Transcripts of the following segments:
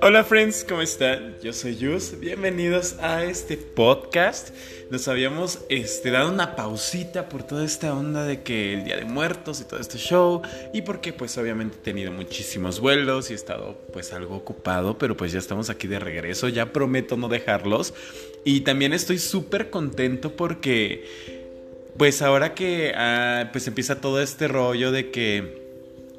Hola friends, ¿cómo están? Yo soy Yus, bienvenidos a este podcast. Nos habíamos este, dado una pausita por toda esta onda de que el Día de Muertos y todo este show y porque pues obviamente he tenido muchísimos vuelos y he estado pues algo ocupado, pero pues ya estamos aquí de regreso, ya prometo no dejarlos y también estoy súper contento porque pues ahora que ah, pues empieza todo este rollo de que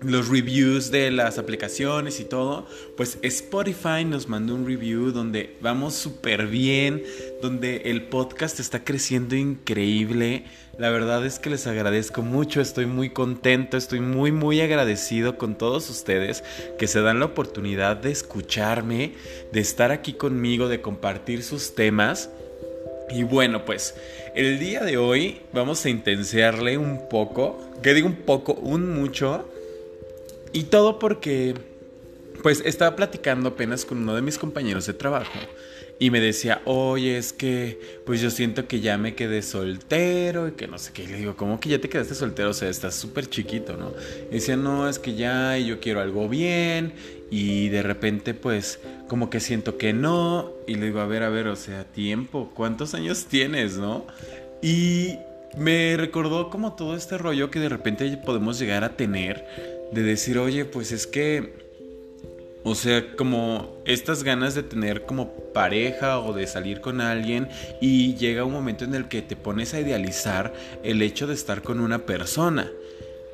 los reviews de las aplicaciones y todo, pues Spotify nos mandó un review donde vamos súper bien, donde el podcast está creciendo increíble. La verdad es que les agradezco mucho, estoy muy contento, estoy muy muy agradecido con todos ustedes que se dan la oportunidad de escucharme, de estar aquí conmigo, de compartir sus temas. Y bueno, pues el día de hoy vamos a intensearle un poco, que digo un poco, un mucho y todo porque, pues, estaba platicando apenas con uno de mis compañeros de trabajo. Y me decía, oye, es que, pues yo siento que ya me quedé soltero y que no sé qué. Y le digo, ¿cómo que ya te quedaste soltero? O sea, estás súper chiquito, ¿no? Y decía, no, es que ya yo quiero algo bien. Y de repente, pues, como que siento que no. Y le digo, a ver, a ver, o sea, tiempo, ¿cuántos años tienes, no? Y me recordó como todo este rollo que de repente podemos llegar a tener de decir, oye, pues es que, o sea, como estas ganas de tener como pareja o de salir con alguien y llega un momento en el que te pones a idealizar el hecho de estar con una persona.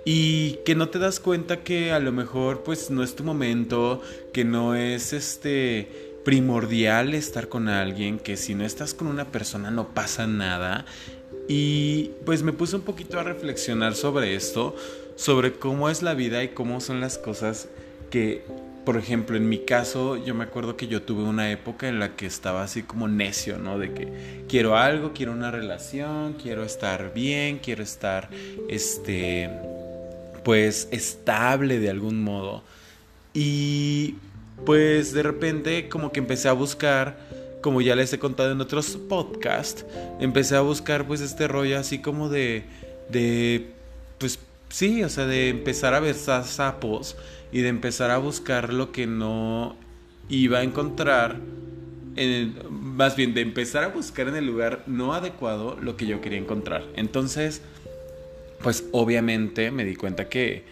Y que no te das cuenta que a lo mejor pues no es tu momento, que no es este primordial estar con alguien, que si no estás con una persona no pasa nada. Y pues me puse un poquito a reflexionar sobre esto, sobre cómo es la vida y cómo son las cosas que, por ejemplo, en mi caso, yo me acuerdo que yo tuve una época en la que estaba así como necio, ¿no? De que quiero algo, quiero una relación, quiero estar bien, quiero estar, este, pues, estable de algún modo. Y pues de repente como que empecé a buscar, como ya les he contado en otros podcasts, empecé a buscar pues este rollo así como de, de, pues Sí, o sea, de empezar a ver sapos y de empezar a buscar lo que no iba a encontrar. En más bien, de empezar a buscar en el lugar no adecuado lo que yo quería encontrar. Entonces, pues obviamente me di cuenta que,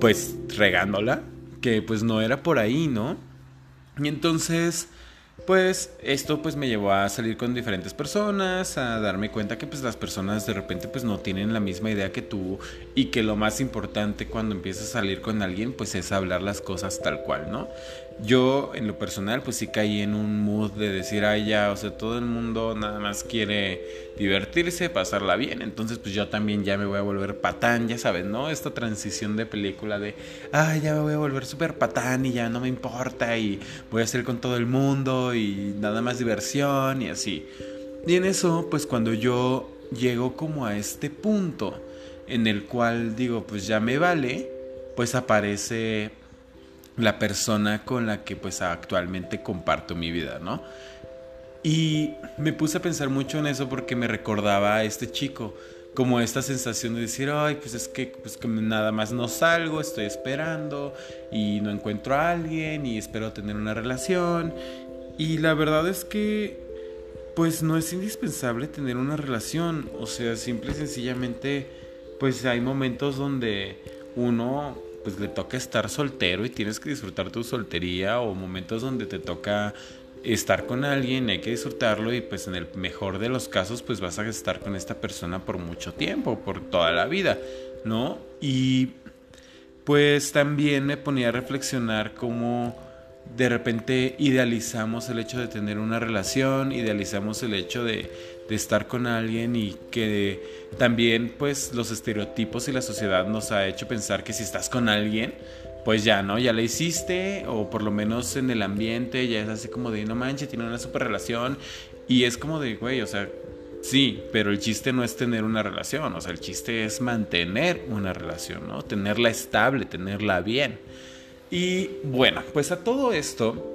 pues regándola, que pues no era por ahí, ¿no? Y entonces pues esto pues me llevó a salir con diferentes personas, a darme cuenta que pues las personas de repente pues no tienen la misma idea que tú y que lo más importante cuando empiezas a salir con alguien pues es hablar las cosas tal cual, ¿no? Yo en lo personal pues sí caí en un mood de decir, ay ya, o sea, todo el mundo nada más quiere divertirse, pasarla bien, entonces pues yo también ya me voy a volver patán, ya sabes, ¿no? Esta transición de película de, ay ya me voy a volver súper patán y ya no me importa y voy a hacer con todo el mundo y nada más diversión y así. Y en eso pues cuando yo llego como a este punto en el cual digo pues ya me vale, pues aparece la persona con la que pues actualmente comparto mi vida, ¿no? Y me puse a pensar mucho en eso porque me recordaba a este chico, como esta sensación de decir, ay, pues es que, pues que nada más no salgo, estoy esperando y no encuentro a alguien y espero tener una relación. Y la verdad es que, pues no es indispensable tener una relación, o sea, simple y sencillamente, pues hay momentos donde uno pues le toca estar soltero y tienes que disfrutar tu soltería o momentos donde te toca estar con alguien, hay que disfrutarlo y pues en el mejor de los casos pues vas a estar con esta persona por mucho tiempo, por toda la vida, ¿no? Y pues también me ponía a reflexionar cómo de repente idealizamos el hecho de tener una relación, idealizamos el hecho de de estar con alguien y que también pues los estereotipos y la sociedad nos ha hecho pensar que si estás con alguien pues ya, ¿no? Ya la hiciste o por lo menos en el ambiente ya es así como de no manches, tiene una super relación y es como de, güey, o sea, sí, pero el chiste no es tener una relación, o sea, el chiste es mantener una relación, ¿no? Tenerla estable, tenerla bien. Y bueno, pues a todo esto,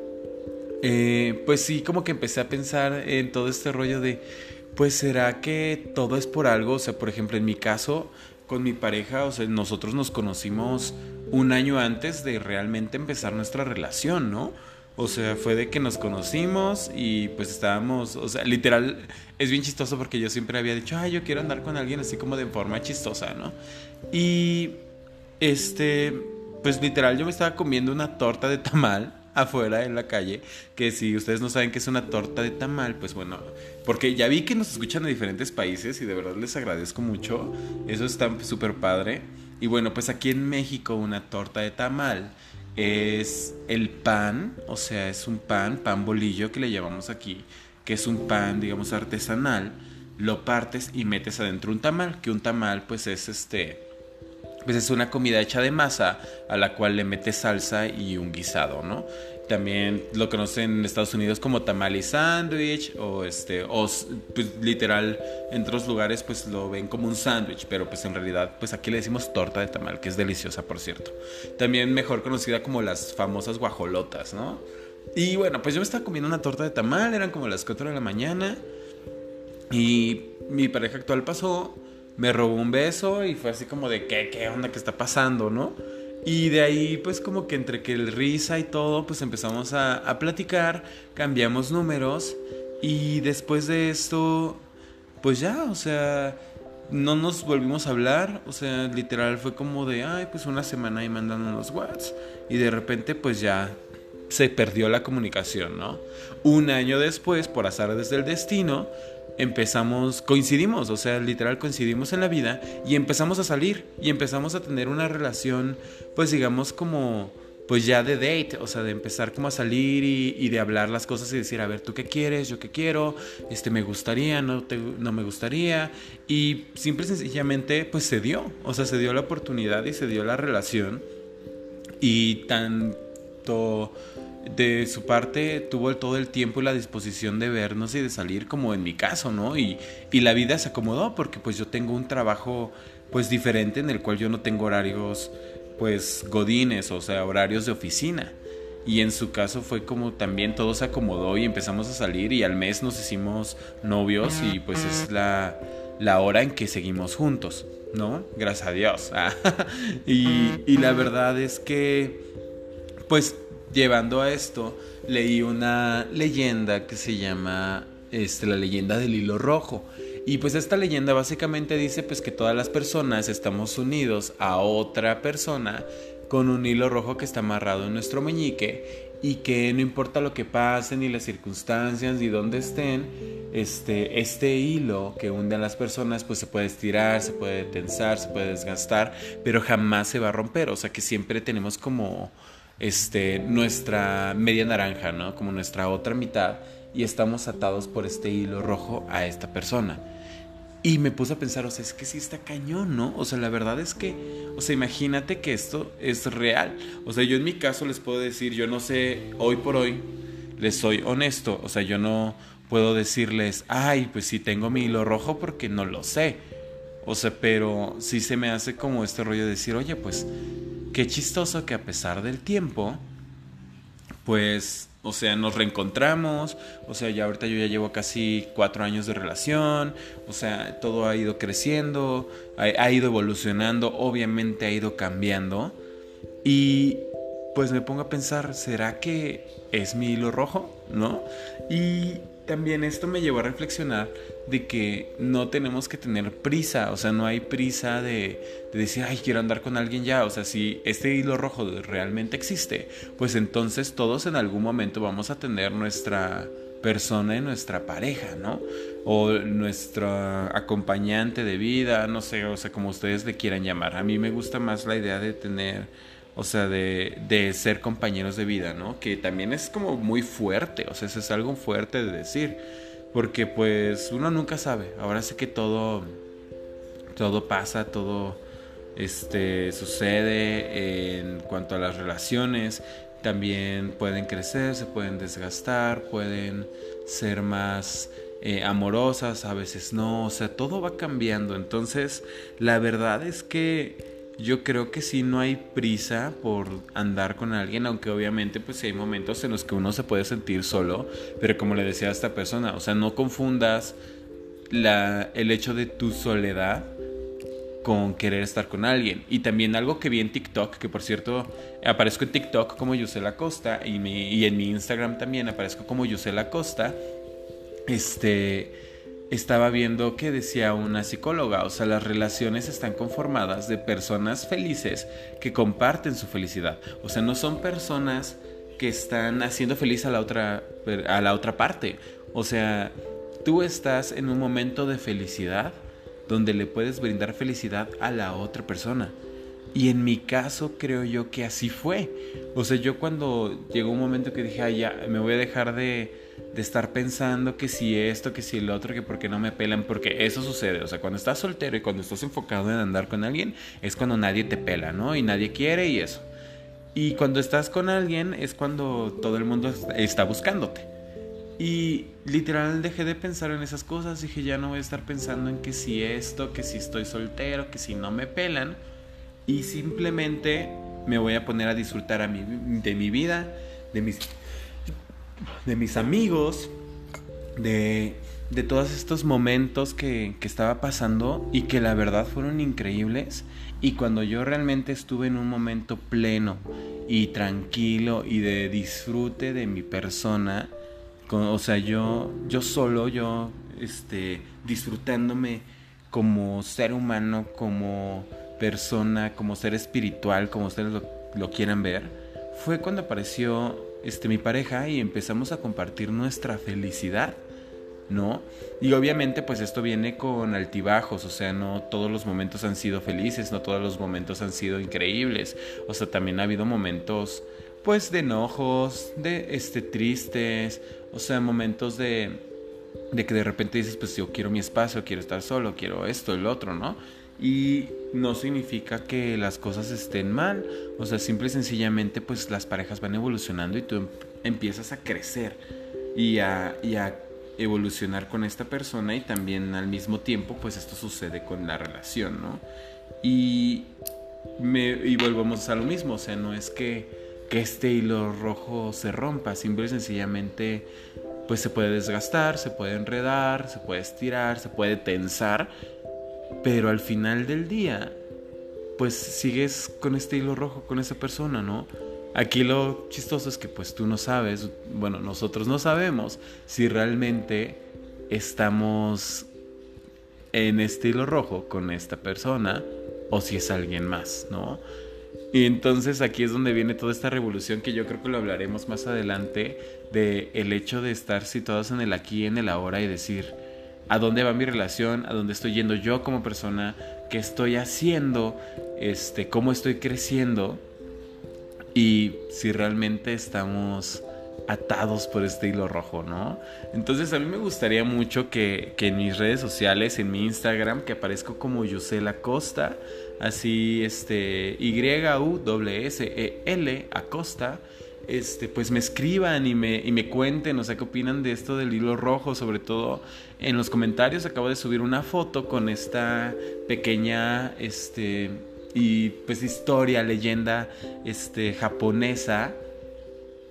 eh, pues sí, como que empecé a pensar en todo este rollo de pues será que todo es por algo, o sea, por ejemplo, en mi caso, con mi pareja, o sea, nosotros nos conocimos un año antes de realmente empezar nuestra relación, ¿no? O sea, fue de que nos conocimos y pues estábamos, o sea, literal, es bien chistoso porque yo siempre había dicho, ay, yo quiero andar con alguien así como de forma chistosa, ¿no? Y, este, pues literal, yo me estaba comiendo una torta de tamal afuera en la calle, que si ustedes no saben qué es una torta de tamal, pues bueno, porque ya vi que nos escuchan de diferentes países y de verdad les agradezco mucho, eso está súper padre. Y bueno, pues aquí en México una torta de tamal es el pan, o sea, es un pan, pan bolillo que le llamamos aquí, que es un pan, digamos, artesanal, lo partes y metes adentro un tamal, que un tamal pues es este pues es una comida hecha de masa a la cual le metes salsa y un guisado, ¿no? También lo conocen en Estados Unidos como tamale sandwich o este o pues, literal en otros lugares pues lo ven como un sándwich, pero pues en realidad pues aquí le decimos torta de tamal, que es deliciosa por cierto. También mejor conocida como las famosas guajolotas, ¿no? Y bueno, pues yo me estaba comiendo una torta de tamal, eran como las 4 de la mañana y mi pareja actual pasó me robó un beso y fue así como de, ¿qué, qué onda, qué está pasando, no? Y de ahí, pues como que entre que el risa y todo, pues empezamos a, a platicar, cambiamos números y después de esto, pues ya, o sea, no nos volvimos a hablar, o sea, literal fue como de, ay, pues una semana ahí mandando los whats y de repente pues ya se perdió la comunicación, ¿no? Un año después, por azar desde el destino, empezamos, coincidimos, o sea, literal coincidimos en la vida y empezamos a salir y empezamos a tener una relación, pues digamos como, pues ya de date, o sea, de empezar como a salir y, de hablar las cosas y decir, a ver, ¿tú qué quieres? ¿Yo qué quiero? Este, me gustaría, no, te, no me gustaría. Y simple y sencillamente, pues se dio, o sea, se dio la oportunidad y se dio la relación. Y tanto de su parte tuvo todo el tiempo y la disposición de vernos y de salir como en mi caso, ¿no? Y, y la vida se acomodó porque pues yo tengo un trabajo pues diferente en el cual yo no tengo horarios pues godines, o sea, horarios de oficina. Y en su caso fue como también todo se acomodó y empezamos a salir y al mes nos hicimos novios y pues es la, la hora en que seguimos juntos, ¿no? Gracias a Dios. y, y la verdad es que pues llevando a esto, leí una leyenda que se llama este, la leyenda del hilo rojo. Y pues esta leyenda básicamente dice pues que todas las personas estamos unidos a otra persona con un hilo rojo que está amarrado en nuestro meñique y que no importa lo que pase ni las circunstancias ni dónde estén, este, este hilo que hunde a las personas pues se puede estirar, se puede tensar, se puede desgastar, pero jamás se va a romper, o sea que siempre tenemos como este, nuestra media naranja, ¿no? Como nuestra otra mitad y estamos atados por este hilo rojo a esta persona. Y me puse a pensar, o sea, es que sí está cañón, ¿no? O sea, la verdad es que, o sea, imagínate que esto es real. O sea, yo en mi caso les puedo decir, yo no sé, hoy por hoy, les soy honesto, o sea, yo no puedo decirles, ay, pues sí tengo mi hilo rojo porque no lo sé. O sea, pero sí se me hace como este rollo de decir, oye, pues Qué chistoso que a pesar del tiempo, pues, o sea, nos reencontramos, o sea, ya ahorita yo ya llevo casi cuatro años de relación, o sea, todo ha ido creciendo, ha, ido evolucionando, obviamente ha ido cambiando, y pues me pongo a pensar, ¿será que es mi hilo rojo? ¿No? Y también esto me llevó a reflexionar de que no tenemos que tener prisa, o sea, no hay prisa de, decir, ay, quiero andar con alguien ya, o sea, si este hilo rojo realmente existe, pues entonces todos en algún momento vamos a tener nuestra persona y nuestra pareja, ¿no? O nuestra acompañante de vida, no sé, o sea, como ustedes le quieran llamar. A mí me gusta más la idea de tener o sea, de, de, ser compañeros de vida, ¿no? Que también es como muy fuerte, o sea, eso es algo fuerte de decir, porque pues uno nunca sabe, ahora sé que todo, todo pasa, todo este, sucede en cuanto a las relaciones, también pueden crecer, se pueden desgastar, pueden ser más eh, amorosas, a veces no, o sea, todo va cambiando, entonces la verdad es que yo creo que sí no hay prisa por andar con alguien, aunque obviamente pues hay momentos en los que uno se puede sentir solo, pero como le decía a esta persona, o sea, no confundas la, el hecho de tu soledad con querer estar con alguien. Y también algo que vi en TikTok, que por cierto aparezco en TikTok como Yusela Costa y, y en mi Instagram también aparezco como Yusela Costa. Este, estaba viendo que decía una psicóloga, o sea, las relaciones están conformadas de personas felices que comparten su felicidad. O sea, no son personas que están haciendo feliz a la otra, a la otra parte. O sea, tú estás en un momento de felicidad donde le puedes brindar felicidad a la otra persona. Y en mi caso creo yo que así fue. O sea, yo cuando llegó un momento que dije, ay, ya, me voy a dejar de, de estar pensando que si esto, que si el otro, que porque no me pelan, porque eso sucede. O sea, cuando estás soltero y cuando estás enfocado en andar con alguien, es cuando nadie te pela, ¿no? Y nadie quiere y eso. Y cuando estás con alguien es cuando todo el mundo está buscándote. Y literal dejé de pensar en esas cosas, dije ya no voy a estar pensando en que si esto, que si estoy soltero, que si no me pelan. Y simplemente me voy a poner a disfrutar de mi vida, de mis, de mis amigos, de, de todos estos momentos que, que estaba pasando y que la verdad fueron increíbles. Y cuando yo realmente estuve en un momento pleno y tranquilo y de disfrute de mi persona, o sea, yo, yo solo, yo este, disfrutándome como ser humano, como persona, como ser espiritual, como ustedes lo, lo quieran ver, fue cuando apareció este, mi pareja y empezamos a compartir nuestra felicidad ¿no? Y obviamente pues esto viene con altibajos, o sea, no todos los momentos han sido felices, no todos los momentos han sido increíbles, o sea, también ha habido momentos pues de enojos, de este tristes, o sea, momentos de de que de repente dices, pues yo quiero mi espacio, quiero estar solo, quiero esto, el otro, ¿no? Y no significa que las cosas estén mal, o sea, simple y sencillamente pues las parejas van evolucionando y tú em, empiezas a crecer y a, y a evolucionar con esta persona y también al mismo tiempo pues esto sucede con la relación, ¿no? Y, me, y volvemos a lo mismo, o sea, no es que, que este hilo rojo se rompa, simple y sencillamente pues se puede desgastar, se puede enredar, se puede estirar, se puede tensar, pero al final del día pues sigues con este hilo rojo con esa persona, ¿no? Aquí lo chistoso es que pues tú no sabes, bueno, nosotros no sabemos si realmente estamos en estilo rojo con esta persona o si es alguien más, ¿no? Y entonces aquí es donde viene toda esta revolución que yo creo que lo hablaremos más adelante de el hecho de estar situados en el aquí, en el ahora y decir a dónde va mi relación, a dónde estoy yendo yo como persona, qué estoy haciendo, este, cómo estoy creciendo y si realmente estamos atados por este hilo rojo, ¿no? Entonces a mí me gustaría mucho que, en mis redes sociales, en mi Instagram, que aparezco como Yusela Costa, así este Y-U-S-E-L Acosta, este, pues me escriban y me, y me cuenten, o sea, qué opinan de esto del hilo rojo, sobre todo en los comentarios. Acabo de subir una foto con esta pequeña, este, y pues historia, leyenda este, japonesa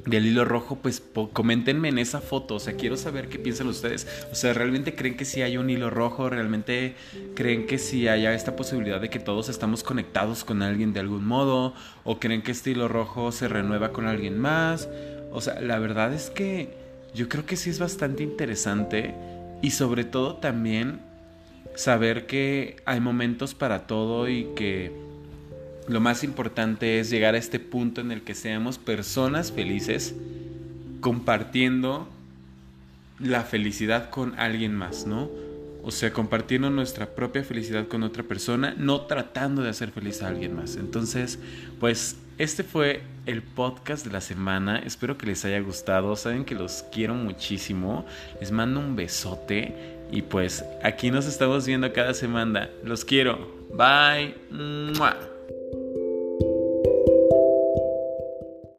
del hilo rojo, pues coméntenme en esa foto, o sea, quiero saber qué piensan ustedes, o sea, ¿realmente creen que sí hay un hilo rojo? ¿Realmente creen que sí haya esta posibilidad de que todos estamos conectados con alguien de algún modo? ¿O creen que este hilo rojo se renueva con alguien más? O sea, la verdad es que yo creo que sí es bastante interesante y sobre todo también saber que hay momentos para todo y que lo más importante es llegar a este punto en el que seamos personas felices compartiendo la felicidad con alguien más, ¿no? O sea, compartiendo nuestra propia felicidad con otra persona, no tratando de hacer feliz a alguien más. Entonces, pues este fue el podcast de la semana. Espero que les haya gustado. Saben que los quiero muchísimo. Les mando un besote. Y pues aquí nos estamos viendo cada semana. Los quiero. Bye.